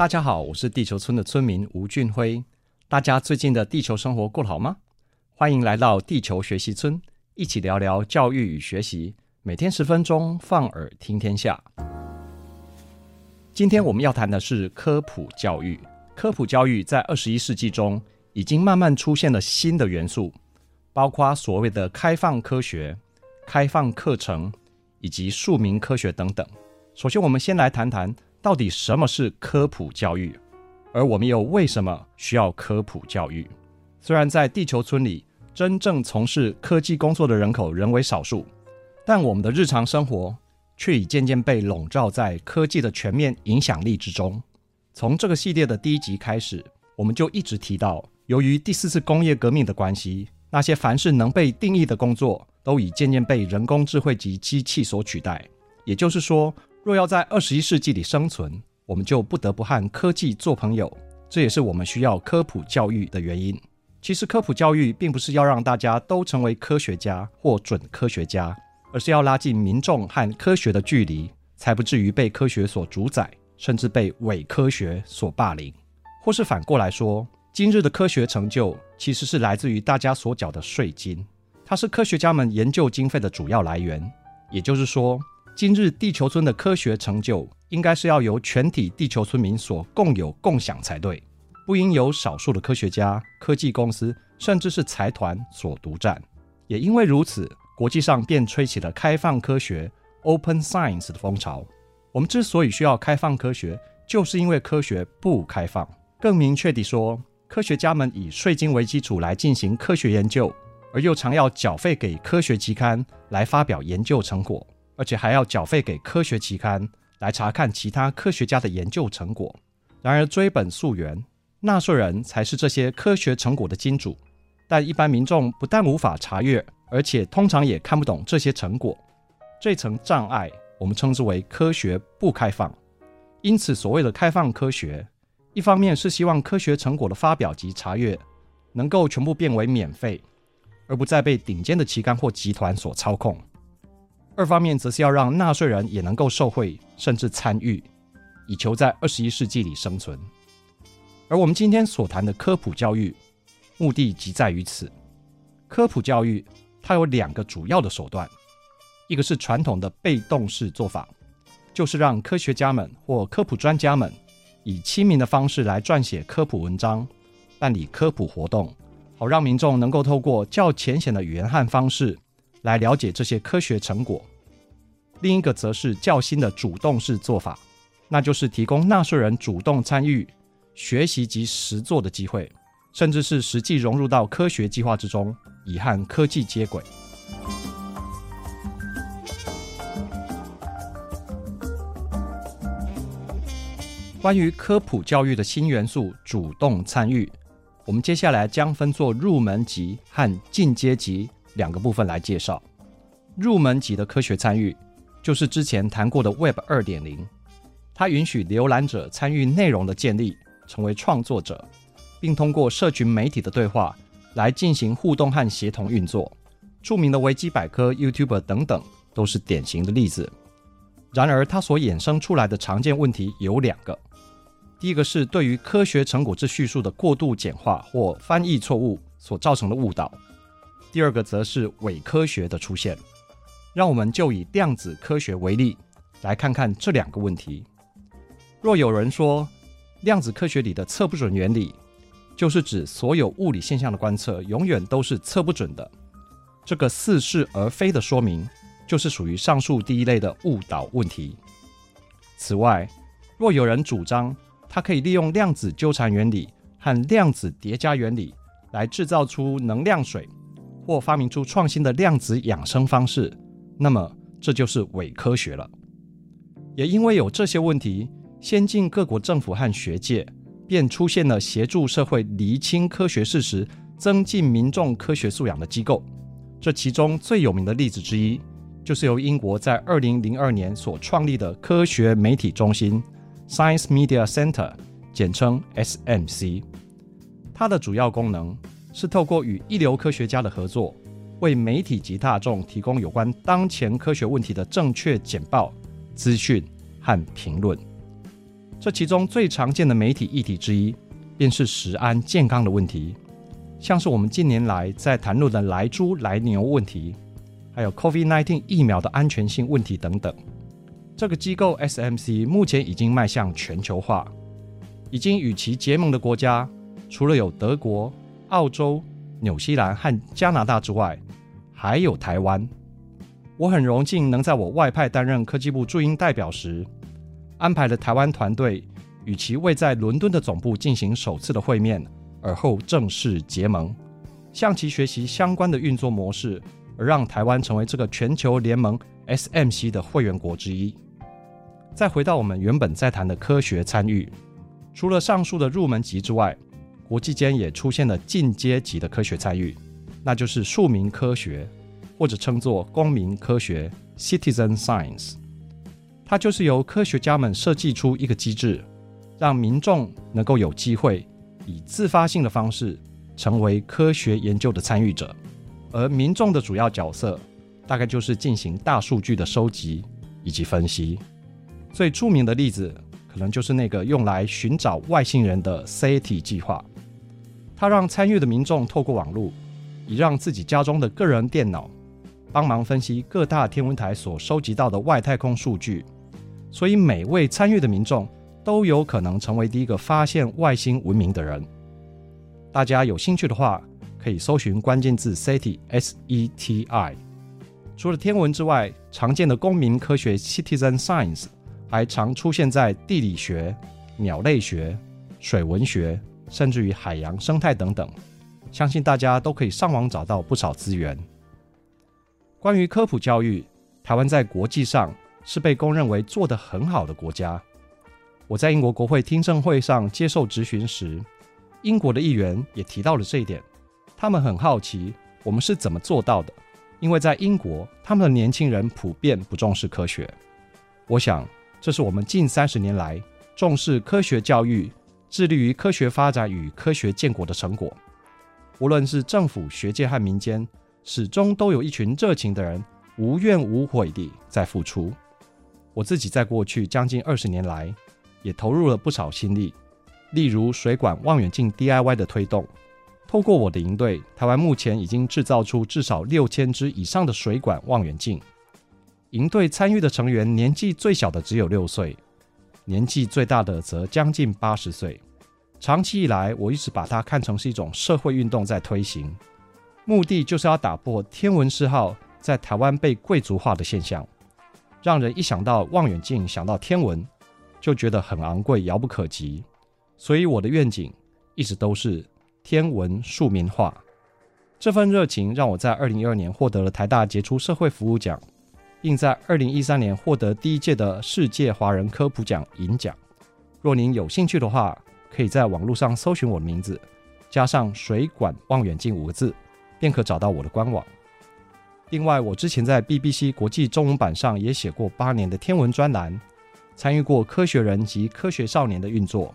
大家好，我是地球村的村民吴俊辉。大家最近的地球生活过得好吗？欢迎来到地球学习村，一起聊聊教育与学习。每天十分钟，放耳听天下。今天我们要谈的是科普教育。科普教育在二十一世纪中已经慢慢出现了新的元素，包括所谓的开放科学、开放课程以及庶民科学等等。首先，我们先来谈谈。到底什么是科普教育？而我们又为什么需要科普教育？虽然在地球村里，真正从事科技工作的人口仍为少数，但我们的日常生活却已渐渐被笼罩在科技的全面影响力之中。从这个系列的第一集开始，我们就一直提到，由于第四次工业革命的关系，那些凡是能被定义的工作，都已渐渐被人工智慧及机器所取代。也就是说，若要在二十一世纪里生存，我们就不得不和科技做朋友。这也是我们需要科普教育的原因。其实，科普教育并不是要让大家都成为科学家或准科学家，而是要拉近民众和科学的距离，才不至于被科学所主宰，甚至被伪科学所霸凌。或是反过来说，今日的科学成就其实是来自于大家所缴的税金，它是科学家们研究经费的主要来源。也就是说，今日地球村的科学成就，应该是要由全体地球村民所共有共享才对，不应由少数的科学家、科技公司，甚至是财团所独占。也因为如此，国际上便吹起了开放科学 （Open Science） 的风潮。我们之所以需要开放科学，就是因为科学不开放。更明确地说，科学家们以税金为基础来进行科学研究，而又常要缴费给科学期刊来发表研究成果。而且还要缴费给科学期刊来查看其他科学家的研究成果。然而追本溯源，纳税人才是这些科学成果的金主。但一般民众不但无法查阅，而且通常也看不懂这些成果。这层障碍，我们称之为科学不开放。因此，所谓的开放科学，一方面是希望科学成果的发表及查阅能够全部变为免费，而不再被顶尖的期刊或集团所操控。二方面则是要让纳税人也能够受惠，甚至参与，以求在二十一世纪里生存。而我们今天所谈的科普教育，目的即在于此。科普教育它有两个主要的手段，一个是传统的被动式做法，就是让科学家们或科普专家们以亲民的方式来撰写科普文章，办理科普活动，好让民众能够透过较浅显的语言和方式。来了解这些科学成果。另一个则是较新的主动式做法，那就是提供纳税人主动参与、学习及实作的机会，甚至是实际融入到科学计划之中，以和科技接轨。关于科普教育的新元素——主动参与，我们接下来将分作入门级和进阶级。两个部分来介绍，入门级的科学参与，就是之前谈过的 Web 二点零，它允许浏览者参与内容的建立，成为创作者，并通过社群媒体的对话来进行互动和协同运作。著名的维基百科、YouTube 等等都是典型的例子。然而，它所衍生出来的常见问题有两个，第一个是对于科学成果之叙述的过度简化或翻译错误所造成的误导。第二个则是伪科学的出现，让我们就以量子科学为例，来看看这两个问题。若有人说量子科学里的测不准原理，就是指所有物理现象的观测永远都是测不准的，这个似是而非的说明，就是属于上述第一类的误导问题。此外，若有人主张它可以利用量子纠缠原理和量子叠加原理来制造出能量水，或发明出创新的量子养生方式，那么这就是伪科学了。也因为有这些问题，先进各国政府和学界便出现了协助社会厘清科学事实、增进民众科学素养的机构。这其中最有名的例子之一，就是由英国在二零零二年所创立的科学媒体中心 （Science Media Center），简称 SMC。它的主要功能是透过与一流科学家的合作，为媒体及大众提供有关当前科学问题的正确简报、资讯和评论。这其中最常见的媒体议题之一，便是食安健康的问题，像是我们近年来在谈论的莱猪、莱牛问题，还有 COVID-19 疫苗的安全性问题等等。这个机构 SMC 目前已经迈向全球化，已经与其结盟的国家。除了有德国、澳洲、纽西兰和加拿大之外，还有台湾。我很荣幸能在我外派担任科技部驻英代表时，安排了台湾团队与其位在伦敦的总部进行首次的会面，而后正式结盟，向其学习相关的运作模式，而让台湾成为这个全球联盟 SMC 的会员国之一。再回到我们原本在谈的科学参与，除了上述的入门级之外，国际间也出现了进阶级的科学参与，那就是庶民科学，或者称作公民科学 （Citizen Science）。它就是由科学家们设计出一个机制，让民众能够有机会以自发性的方式成为科学研究的参与者。而民众的主要角色，大概就是进行大数据的收集以及分析。最著名的例子，可能就是那个用来寻找外星人的 SETI 计划。他让参与的民众透过网络，以让自己家中的个人电脑帮忙分析各大天文台所收集到的外太空数据，所以每位参与的民众都有可能成为第一个发现外星文明的人。大家有兴趣的话，可以搜寻关键字 SETI S-E-T-I。除了天文之外，常见的公民科学 Citizen Science 还常出现在地理学、鸟类学、水文学。甚至于海洋生态等等，相信大家都可以上网找到不少资源。关于科普教育，台湾在国际上是被公认为做得很好的国家。我在英国国会听证会上接受质询时，英国的议员也提到了这一点。他们很好奇我们是怎么做到的，因为在英国，他们的年轻人普遍不重视科学。我想，这是我们近三十年来重视科学教育。致力于科学发展与科学建国的成果，无论是政府、学界和民间，始终都有一群热情的人，无怨无悔地在付出。我自己在过去将近二十年来，也投入了不少心力，例如水管望远镜 DIY 的推动。透过我的营队，台湾目前已经制造出至少六千支以上的水管望远镜。营队参与的成员年纪最小的只有六岁。年纪最大的则将近八十岁。长期以来，我一直把它看成是一种社会运动在推行，目的就是要打破天文嗜好在台湾被贵族化的现象，让人一想到望远镜、想到天文，就觉得很昂贵、遥不可及。所以我的愿景一直都是天文庶民化。这份热情让我在二零一二年获得了台大杰出社会服务奖。并在二零一三年获得第一届的世界华人科普奖银奖。若您有兴趣的话，可以在网络上搜寻我的名字，加上“水管望远镜”五个字，便可找到我的官网。另外，我之前在 BBC 国际中文版上也写过八年的天文专栏，参与过科学人及科学少年的运作，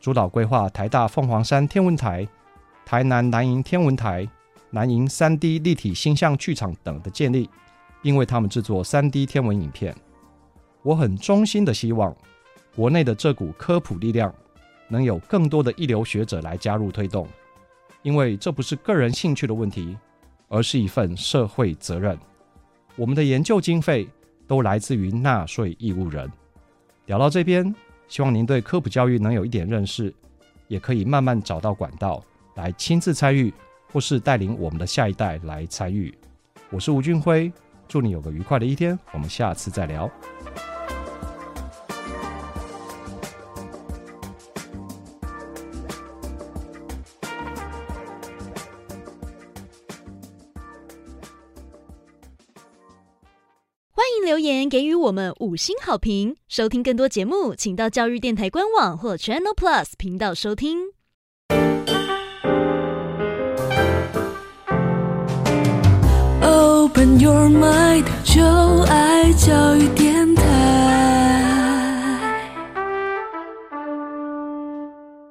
主导规划台大凤凰山天文台、台南南营天文台、南营三 D 立体星象剧场等的建立。并为他们制作 3D 天文影片。我很衷心的希望，国内的这股科普力量能有更多的一流学者来加入推动，因为这不是个人兴趣的问题，而是一份社会责任。我们的研究经费都来自于纳税义务人。聊到这边，希望您对科普教育能有一点认识，也可以慢慢找到管道来亲自参与，或是带领我们的下一代来参与。我是吴俊辉。祝你有个愉快的一天，我们下次再聊。欢迎留言给予我们五星好评。收听更多节目，请到教育电台官网或 Channel Plus 频道收听。Open your mind，就爱教育电